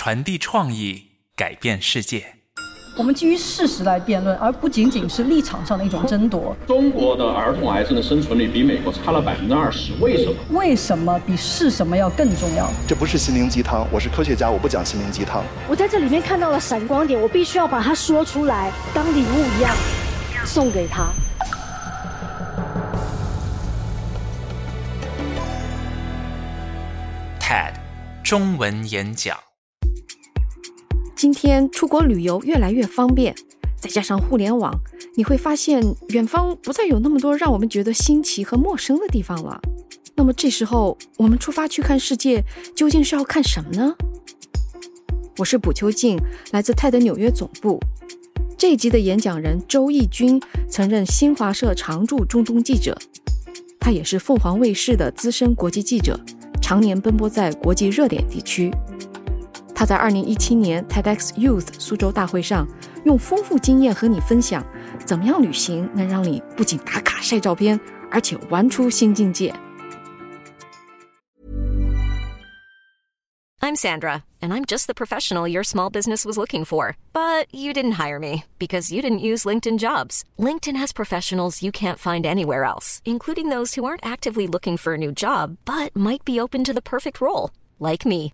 传递创意，改变世界。我们基于事实来辩论，而不仅仅是立场上的一种争夺。中国的儿童癌症的生存率比美国差了百分之二十，为什么？为什么比是什么要更重要？这不是心灵鸡汤，我是科学家，我不讲心灵鸡汤。我在这里面看到了闪光点，我必须要把它说出来，当礼物一样送给他。TED 中文演讲。今天出国旅游越来越方便，再加上互联网，你会发现远方不再有那么多让我们觉得新奇和陌生的地方了。那么这时候，我们出发去看世界，究竟是要看什么呢？我是卜秋静，来自泰德纽约总部。这一集的演讲人周义军曾任新华社常驻中东记者，他也是凤凰卫视的资深国际记者，常年奔波在国际热点地区。他在二零一七年 TEDx Youth 苏州大会上，用丰富经验和你分享，怎么样旅行能让你不仅打卡晒照片，而且玩出新境界。 I'm Sandra, and I'm just the professional your small business was looking for. But you didn't hire me because you didn't use LinkedIn jobs. LinkedIn has professionals you can't find anywhere else, including those who aren't actively looking for a new job but might be open to the perfect role, like me.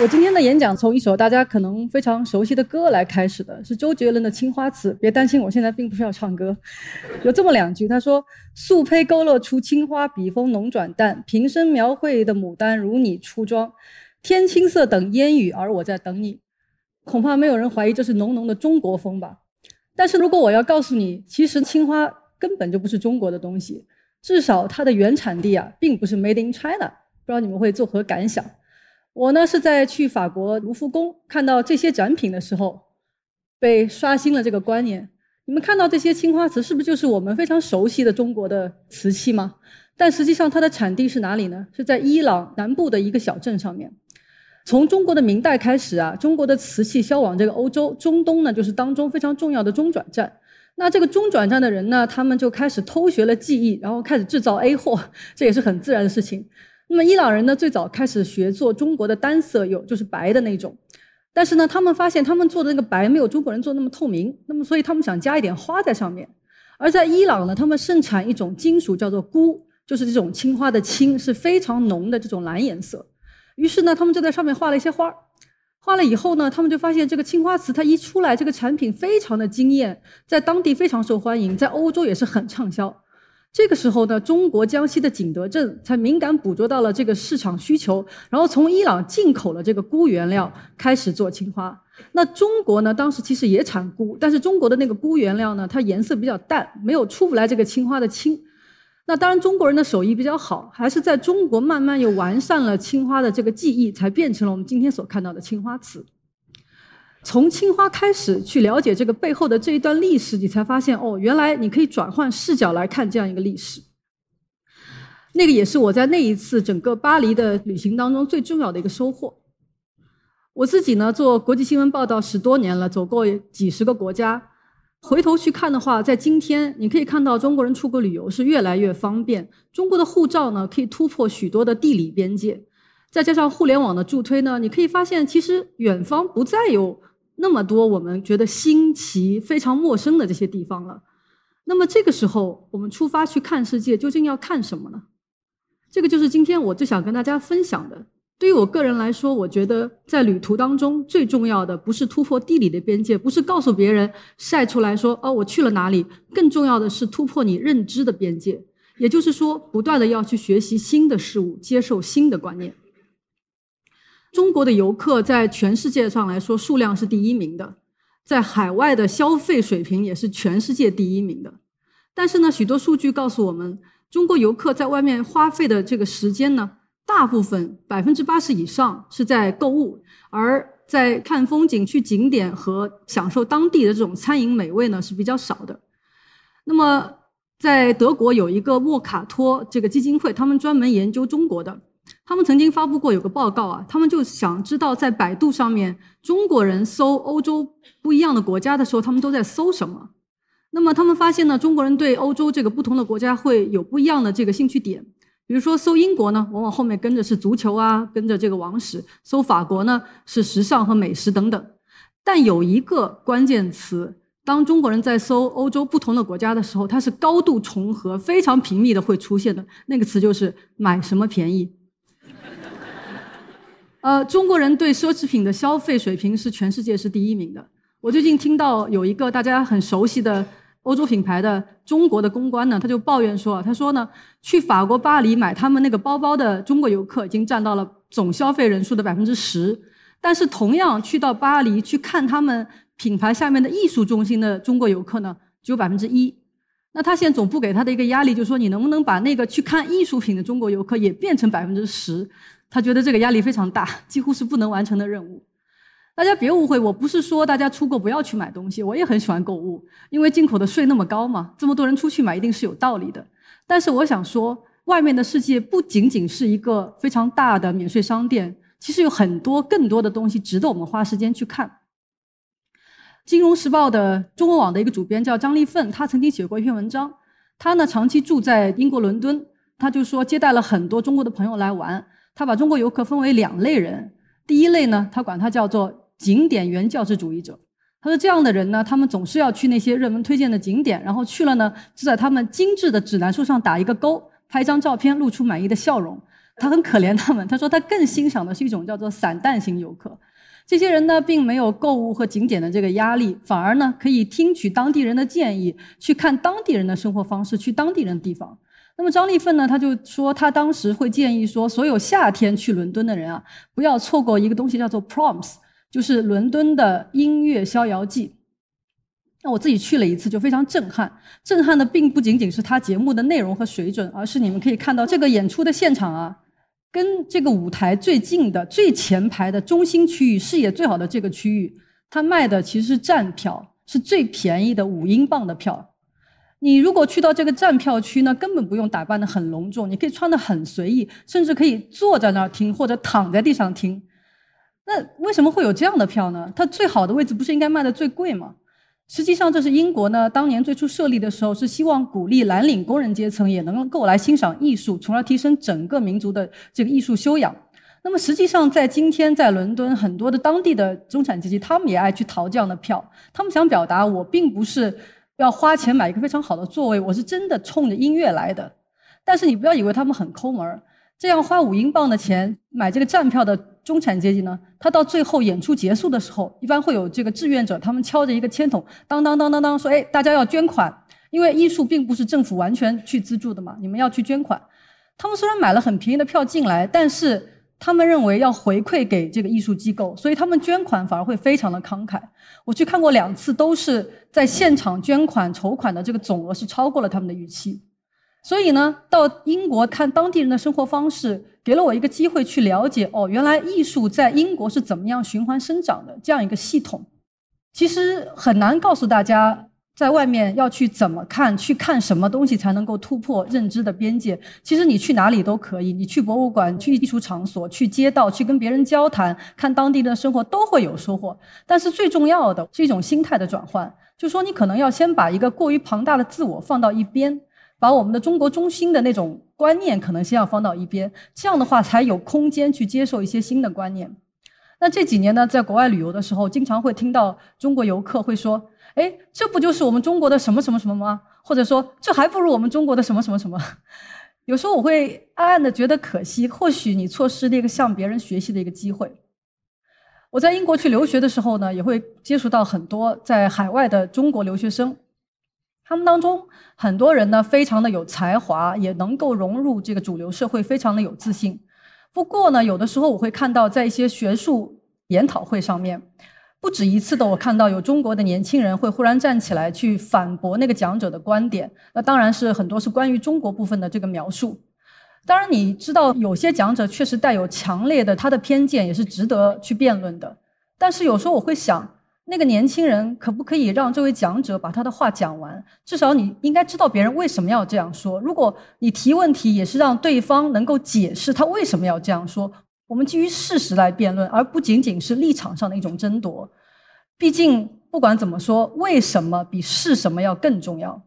我今天的演讲从一首大家可能非常熟悉的歌来开始的，是周杰伦的《青花瓷》。别担心，我现在并不是要唱歌，有这么两句，他说：“素胚勾勒出青花，笔锋浓转淡，平生描绘的牡丹如你初妆，天青色等烟雨，而我在等你。”恐怕没有人怀疑这是浓浓的中国风吧？但是如果我要告诉你，其实青花根本就不是中国的东西，至少它的原产地啊，并不是 Made in China。不知道你们会作何感想？我呢是在去法国卢浮宫看到这些展品的时候，被刷新了这个观念。你们看到这些青花瓷，是不是就是我们非常熟悉的中国的瓷器吗？但实际上它的产地是哪里呢？是在伊朗南部的一个小镇上面。从中国的明代开始啊，中国的瓷器销往这个欧洲、中东呢，就是当中非常重要的中转站。那这个中转站的人呢，他们就开始偷学了技艺，然后开始制造 A 货，这也是很自然的事情。那么伊朗人呢，最早开始学做中国的单色釉，就是白的那种。但是呢，他们发现他们做的那个白没有中国人做那么透明，那么所以他们想加一点花在上面。而在伊朗呢，他们盛产一种金属叫做钴，就是这种青花的青是非常浓的这种蓝颜色。于是呢，他们就在上面画了一些花儿。画了以后呢，他们就发现这个青花瓷它一出来，这个产品非常的惊艳，在当地非常受欢迎，在欧洲也是很畅销。这个时候呢，中国江西的景德镇才敏感捕捉到了这个市场需求，然后从伊朗进口了这个钴原料，开始做青花。那中国呢，当时其实也产钴，但是中国的那个钴原料呢，它颜色比较淡，没有出不来这个青花的青。那当然，中国人的手艺比较好，还是在中国慢慢又完善了青花的这个技艺，才变成了我们今天所看到的青花瓷。从青花开始去了解这个背后的这一段历史，你才发现哦，原来你可以转换视角来看这样一个历史。那个也是我在那一次整个巴黎的旅行当中最重要的一个收获。我自己呢做国际新闻报道十多年了，走过几十个国家，回头去看的话，在今天你可以看到中国人出国旅游是越来越方便，中国的护照呢可以突破许多的地理边界，再加上互联网的助推呢，你可以发现其实远方不再有。那么多我们觉得新奇、非常陌生的这些地方了。那么这个时候，我们出发去看世界，究竟要看什么呢？这个就是今天我最想跟大家分享的。对于我个人来说，我觉得在旅途当中最重要的不是突破地理的边界，不是告诉别人晒出来说哦我去了哪里，更重要的是突破你认知的边界。也就是说，不断的要去学习新的事物，接受新的观念。中国的游客在全世界上来说数量是第一名的，在海外的消费水平也是全世界第一名的。但是呢，许多数据告诉我们，中国游客在外面花费的这个时间呢，大部分百分之八十以上是在购物，而在看风景、去景点和享受当地的这种餐饮美味呢是比较少的。那么，在德国有一个莫卡托这个基金会，他们专门研究中国的。他们曾经发布过有个报告啊，他们就想知道在百度上面中国人搜欧洲不一样的国家的时候，他们都在搜什么。那么他们发现呢，中国人对欧洲这个不同的国家会有不一样的这个兴趣点。比如说搜英国呢，往往后面跟着是足球啊，跟着这个王室；搜法国呢是时尚和美食等等。但有一个关键词，当中国人在搜欧洲不同的国家的时候，它是高度重合、非常频密的会出现的那个词，就是买什么便宜。呃，中国人对奢侈品的消费水平是全世界是第一名的。我最近听到有一个大家很熟悉的欧洲品牌的中国的公关呢，他就抱怨说，他说呢，去法国巴黎买他们那个包包的中国游客已经占到了总消费人数的百分之十，但是同样去到巴黎去看他们品牌下面的艺术中心的中国游客呢，只有百分之一。那他现在总部给他的一个压力就是说，你能不能把那个去看艺术品的中国游客也变成百分之十？他觉得这个压力非常大，几乎是不能完成的任务。大家别误会，我不是说大家出国不要去买东西，我也很喜欢购物，因为进口的税那么高嘛，这么多人出去买一定是有道理的。但是我想说，外面的世界不仅仅是一个非常大的免税商店，其实有很多更多的东西值得我们花时间去看。《金融时报》的中文网的一个主编叫张立奋，他曾经写过一篇文章，他呢长期住在英国伦敦，他就说接待了很多中国的朋友来玩。他把中国游客分为两类人，第一类呢，他管他叫做景点原教旨主义者。他说这样的人呢，他们总是要去那些热门推荐的景点，然后去了呢，就在他们精致的指南书上打一个勾，拍张照片，露出满意的笑容。他很可怜他们。他说他更欣赏的是一种叫做散淡型游客。这些人呢，并没有购物和景点的这个压力，反而呢，可以听取当地人的建议，去看当地人的生活方式，去当地人的地方。那么张立奋呢，他就说他当时会建议说，所有夏天去伦敦的人啊，不要错过一个东西叫做 Proms，就是伦敦的音乐逍遥季。那我自己去了一次，就非常震撼。震撼的并不仅仅是他节目的内容和水准，而是你们可以看到这个演出的现场啊，跟这个舞台最近的最前排的中心区域，视野最好的这个区域，他卖的其实是站票，是最便宜的五英镑的票。你如果去到这个站票区呢，根本不用打扮的很隆重，你可以穿的很随意，甚至可以坐在那儿听或者躺在地上听。那为什么会有这样的票呢？它最好的位置不是应该卖的最贵吗？实际上，这是英国呢当年最初设立的时候，是希望鼓励蓝领工人阶层也能够来欣赏艺术，从而提升整个民族的这个艺术修养。那么实际上，在今天在伦敦，很多的当地的中产阶级，他们也爱去淘这样的票，他们想表达我并不是。要花钱买一个非常好的座位，我是真的冲着音乐来的。但是你不要以为他们很抠门儿，这样花五英镑的钱买这个站票的中产阶级呢，他到最后演出结束的时候，一般会有这个志愿者，他们敲着一个签筒，当当当当当，说：“哎，大家要捐款，因为艺术并不是政府完全去资助的嘛，你们要去捐款。”他们虽然买了很便宜的票进来，但是。他们认为要回馈给这个艺术机构，所以他们捐款反而会非常的慷慨。我去看过两次，都是在现场捐款筹款的这个总额是超过了他们的预期。所以呢，到英国看当地人的生活方式，给了我一个机会去了解哦，原来艺术在英国是怎么样循环生长的这样一个系统。其实很难告诉大家。在外面要去怎么看，去看什么东西才能够突破认知的边界？其实你去哪里都可以，你去博物馆、去艺术场所、去街道、去跟别人交谈、看当地的生活都会有收获。但是最重要的是一种心态的转换，就说你可能要先把一个过于庞大的自我放到一边，把我们的中国中心的那种观念可能先要放到一边，这样的话才有空间去接受一些新的观念。那这几年呢，在国外旅游的时候，经常会听到中国游客会说。哎，这不就是我们中国的什么什么什么吗？或者说，这还不如我们中国的什么什么什么？有时候我会暗暗的觉得可惜，或许你错失了一个向别人学习的一个机会。我在英国去留学的时候呢，也会接触到很多在海外的中国留学生。他们当中很多人呢，非常的有才华，也能够融入这个主流社会，非常的有自信。不过呢，有的时候我会看到，在一些学术研讨会上面，不止一次的，我看到有中国的年轻人会忽然站起来去反驳那个讲者的观点。那当然是很多是关于中国部分的这个描述。当然，你知道有些讲者确实带有强烈的他的偏见，也是值得去辩论的。但是有时候我会想，那个年轻人可不可以让这位讲者把他的话讲完？至少你应该知道别人为什么要这样说。如果你提问题也是让对方能够解释他为什么要这样说，我们基于事实来辩论，而不仅仅是立场上的一种争夺。毕竟不管怎么说，为什么比是什么要更重要。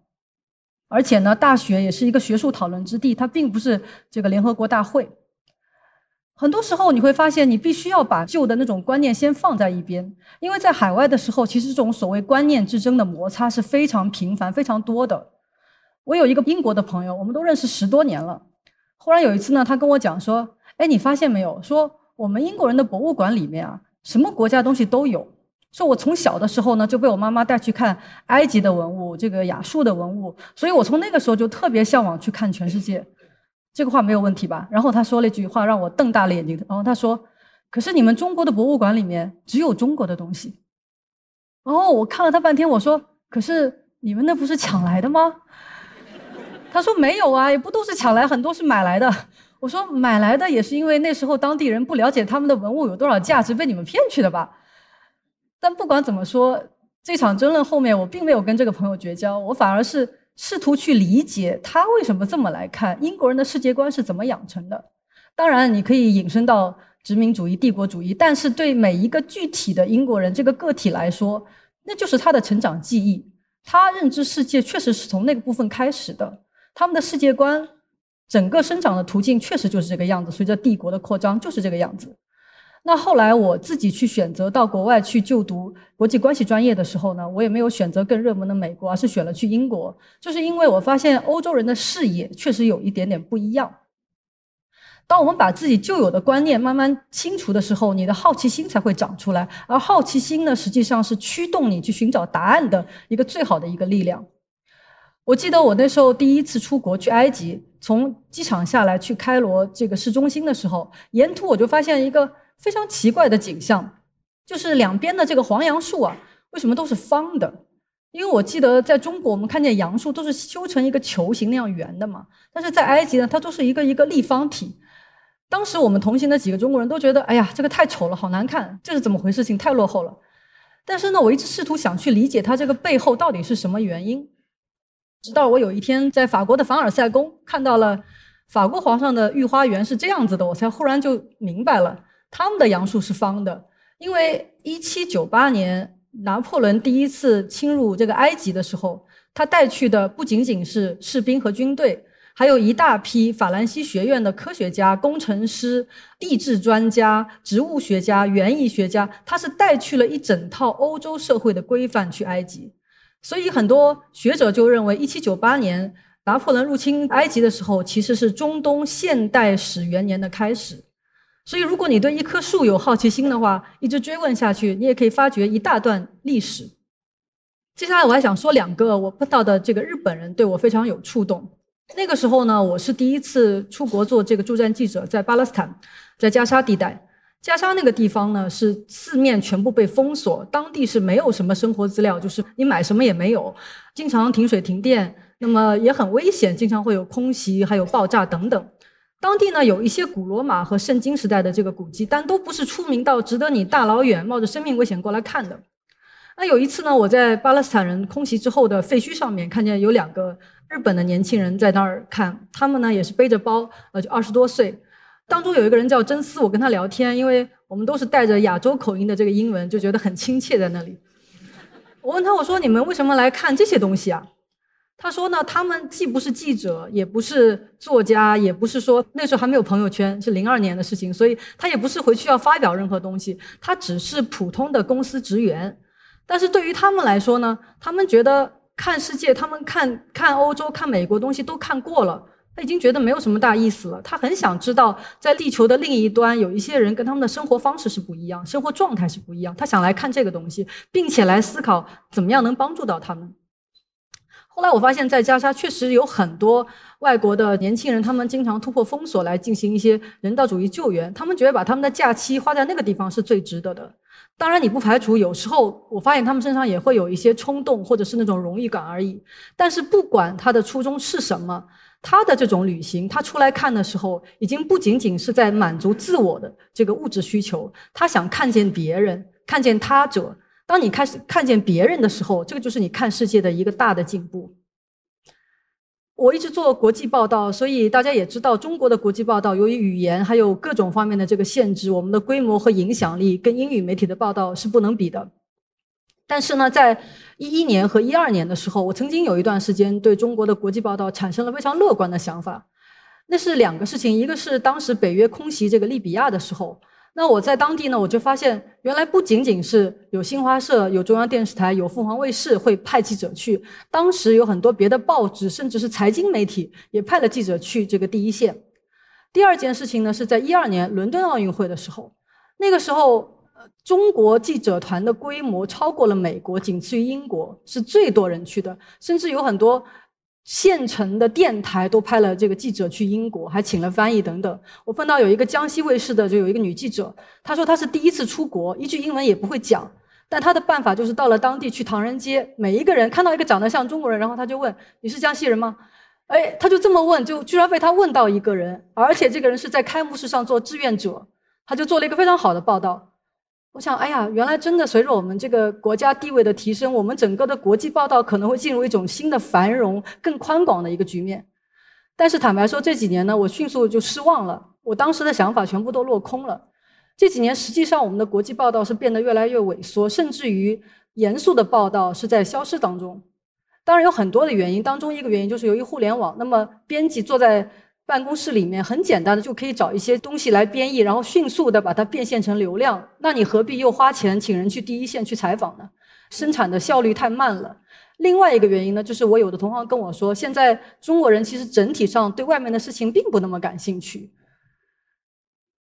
而且呢，大学也是一个学术讨论之地，它并不是这个联合国大会。很多时候你会发现，你必须要把旧的那种观念先放在一边，因为在海外的时候，其实这种所谓观念之争的摩擦是非常频繁、非常多的。我有一个英国的朋友，我们都认识十多年了。忽然有一次呢，他跟我讲说：“哎，你发现没有？说我们英国人的博物馆里面啊，什么国家东西都有。”说我从小的时候呢，就被我妈妈带去看埃及的文物，这个亚述的文物，所以我从那个时候就特别向往去看全世界。这个话没有问题吧？然后他说了一句话，让我瞪大了眼睛。然后他说：“可是你们中国的博物馆里面只有中国的东西。”然后我看了他半天，我说：“可是你们那不是抢来的吗？”他说：“没有啊，也不都是抢来，很多是买来的。”我说：“买来的也是因为那时候当地人不了解他们的文物有多少价值，被你们骗去的吧？”但不管怎么说，这场争论后面我并没有跟这个朋友绝交，我反而是试图去理解他为什么这么来看英国人的世界观是怎么养成的。当然，你可以引申到殖民主义、帝国主义，但是对每一个具体的英国人这个个体来说，那就是他的成长记忆。他认知世界确实是从那个部分开始的，他们的世界观整个生长的途径确实就是这个样子。随着帝国的扩张，就是这个样子。那后来我自己去选择到国外去就读国际关系专业的时候呢，我也没有选择更热门的美国，而是选了去英国，就是因为我发现欧洲人的视野确实有一点点不一样。当我们把自己旧有的观念慢慢清除的时候，你的好奇心才会长出来，而好奇心呢，实际上是驱动你去寻找答案的一个最好的一个力量。我记得我那时候第一次出国去埃及，从机场下来去开罗这个市中心的时候，沿途我就发现一个。非常奇怪的景象，就是两边的这个黄杨树啊，为什么都是方的？因为我记得在中国，我们看见杨树都是修成一个球形那样圆的嘛，但是在埃及呢，它都是一个一个立方体。当时我们同行的几个中国人都觉得，哎呀，这个太丑了，好难看，这是怎么回事？情太落后了。但是呢，我一直试图想去理解它这个背后到底是什么原因。直到我有一天在法国的凡尔赛宫看到了法国皇上的御花园是这样子的，我才忽然就明白了。他们的杨树是方的，因为一七九八年拿破仑第一次侵入这个埃及的时候，他带去的不仅仅是士兵和军队，还有一大批法兰西学院的科学家、工程师、地质专家、植物学家、园艺学家，他是带去了一整套欧洲社会的规范去埃及。所以很多学者就认为，一七九八年拿破仑入侵埃及的时候，其实是中东现代史元年的开始。所以，如果你对一棵树有好奇心的话，一直追问下去，你也可以发掘一大段历史。接下来，我还想说两个我碰到的这个日本人对我非常有触动。那个时候呢，我是第一次出国做这个驻站记者，在巴勒斯坦，在加沙地带。加沙那个地方呢，是四面全部被封锁，当地是没有什么生活资料，就是你买什么也没有，经常停水停电，那么也很危险，经常会有空袭，还有爆炸等等。当地呢有一些古罗马和圣经时代的这个古迹，但都不是出名到值得你大老远冒着生命危险过来看的。那有一次呢，我在巴勒斯坦人空袭之后的废墟上面看见有两个日本的年轻人在那儿看，他们呢也是背着包，呃，就二十多岁。当中有一个人叫真丝，我跟他聊天，因为我们都是带着亚洲口音的这个英文，就觉得很亲切在那里。我问他，我说你们为什么来看这些东西啊？他说呢，他们既不是记者，也不是作家，也不是说那时候还没有朋友圈，是零二年的事情，所以他也不是回去要发表任何东西，他只是普通的公司职员。但是对于他们来说呢，他们觉得看世界，他们看看欧洲、看美国东西都看过了，他已经觉得没有什么大意思了。他很想知道，在地球的另一端有一些人跟他们的生活方式是不一样，生活状态是不一样。他想来看这个东西，并且来思考怎么样能帮助到他们。后来我发现，在加沙确实有很多外国的年轻人，他们经常突破封锁来进行一些人道主义救援。他们觉得把他们的假期花在那个地方是最值得的。当然，你不排除有时候我发现他们身上也会有一些冲动，或者是那种荣誉感而已。但是不管他的初衷是什么，他的这种旅行，他出来看的时候，已经不仅仅是在满足自我的这个物质需求，他想看见别人，看见他者。当你开始看见别人的时候，这个就是你看世界的一个大的进步。我一直做国际报道，所以大家也知道，中国的国际报道由于语言还有各种方面的这个限制，我们的规模和影响力跟英语媒体的报道是不能比的。但是呢，在一一年和一二年的时候，我曾经有一段时间对中国的国际报道产生了非常乐观的想法。那是两个事情，一个是当时北约空袭这个利比亚的时候。那我在当地呢，我就发现，原来不仅仅是有新华社、有中央电视台、有凤凰卫视会派记者去，当时有很多别的报纸，甚至是财经媒体也派了记者去这个第一线。第二件事情呢，是在一二年伦敦奥运会的时候，那个时候，中国记者团的规模超过了美国，仅次于英国，是最多人去的，甚至有很多。县城的电台都派了这个记者去英国，还请了翻译等等。我碰到有一个江西卫视的，就有一个女记者，她说她是第一次出国，一句英文也不会讲，但她的办法就是到了当地去唐人街，每一个人看到一个长得像中国人，然后她就问：“你是江西人吗？”哎，她就这么问，就居然被她问到一个人，而且这个人是在开幕式上做志愿者，他就做了一个非常好的报道。我想，哎呀，原来真的随着我们这个国家地位的提升，我们整个的国际报道可能会进入一种新的繁荣、更宽广的一个局面。但是坦白说，这几年呢，我迅速就失望了。我当时的想法全部都落空了。这几年，实际上我们的国际报道是变得越来越萎缩，甚至于严肃的报道是在消失当中。当然有很多的原因，当中一个原因就是由于互联网，那么编辑坐在。办公室里面很简单的就可以找一些东西来编译，然后迅速的把它变现成流量。那你何必又花钱请人去第一线去采访呢？生产的效率太慢了。另外一个原因呢，就是我有的同行跟我说，现在中国人其实整体上对外面的事情并不那么感兴趣。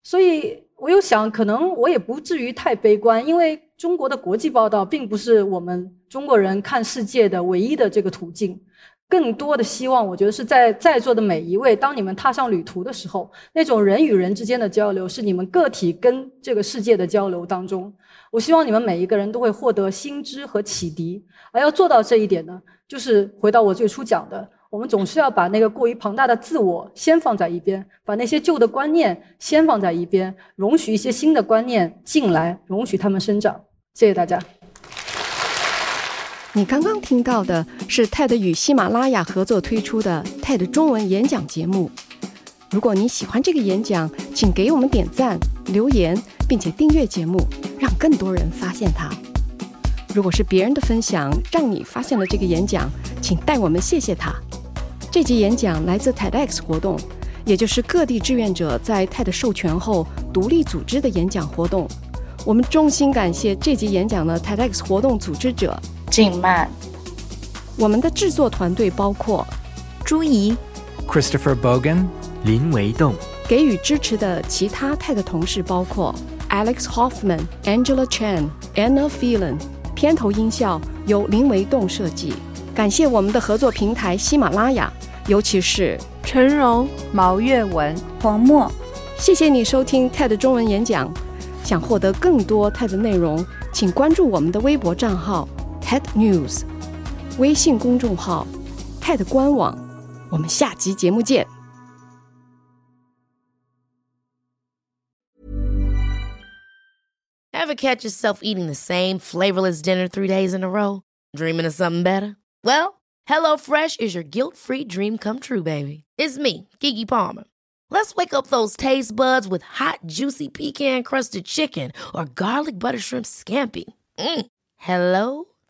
所以我又想，可能我也不至于太悲观，因为中国的国际报道并不是我们中国人看世界的唯一的这个途径。更多的希望，我觉得是在在座的每一位，当你们踏上旅途的时候，那种人与人之间的交流，是你们个体跟这个世界的交流当中。我希望你们每一个人都会获得新知和启迪。而要做到这一点呢，就是回到我最初讲的，我们总是要把那个过于庞大的自我先放在一边，把那些旧的观念先放在一边，容许一些新的观念进来，容许他们生长。谢谢大家。你刚刚听到的是 TED 与喜马拉雅合作推出的 TED 中文演讲节目。如果你喜欢这个演讲，请给我们点赞、留言，并且订阅节目，让更多人发现它。如果是别人的分享让你发现了这个演讲，请代我们谢谢他。这集演讲来自 TEDx 活动，也就是各地志愿者在 TED 授权后独立组织的演讲活动。我们衷心感谢这集演讲的 TEDx 活动组织者。静慢。我们的制作团队包括朱怡、Christopher Bogan、林维栋。给予支持的其他泰的同事包括 Alex Hoffman、Angela Chen、Anna Phelan。片头音效由林维栋设计。感谢我们的合作平台喜马拉雅，尤其是陈荣、毛月文、黄墨。谢谢你收听 TED 中文演讲。想获得更多 TED 内容，请关注我们的微博账号。TED News 微信公众号 TED 官网，我们下集节目见。Ever catch yourself eating the same flavorless dinner three days in a row? Dreaming of something better? Well, HelloFresh is your guilt-free dream come true, baby. It's me, Kiki Palmer. Let's wake up those taste buds with hot, juicy pecan-crusted chicken or garlic butter shrimp scampi. Mm. Hello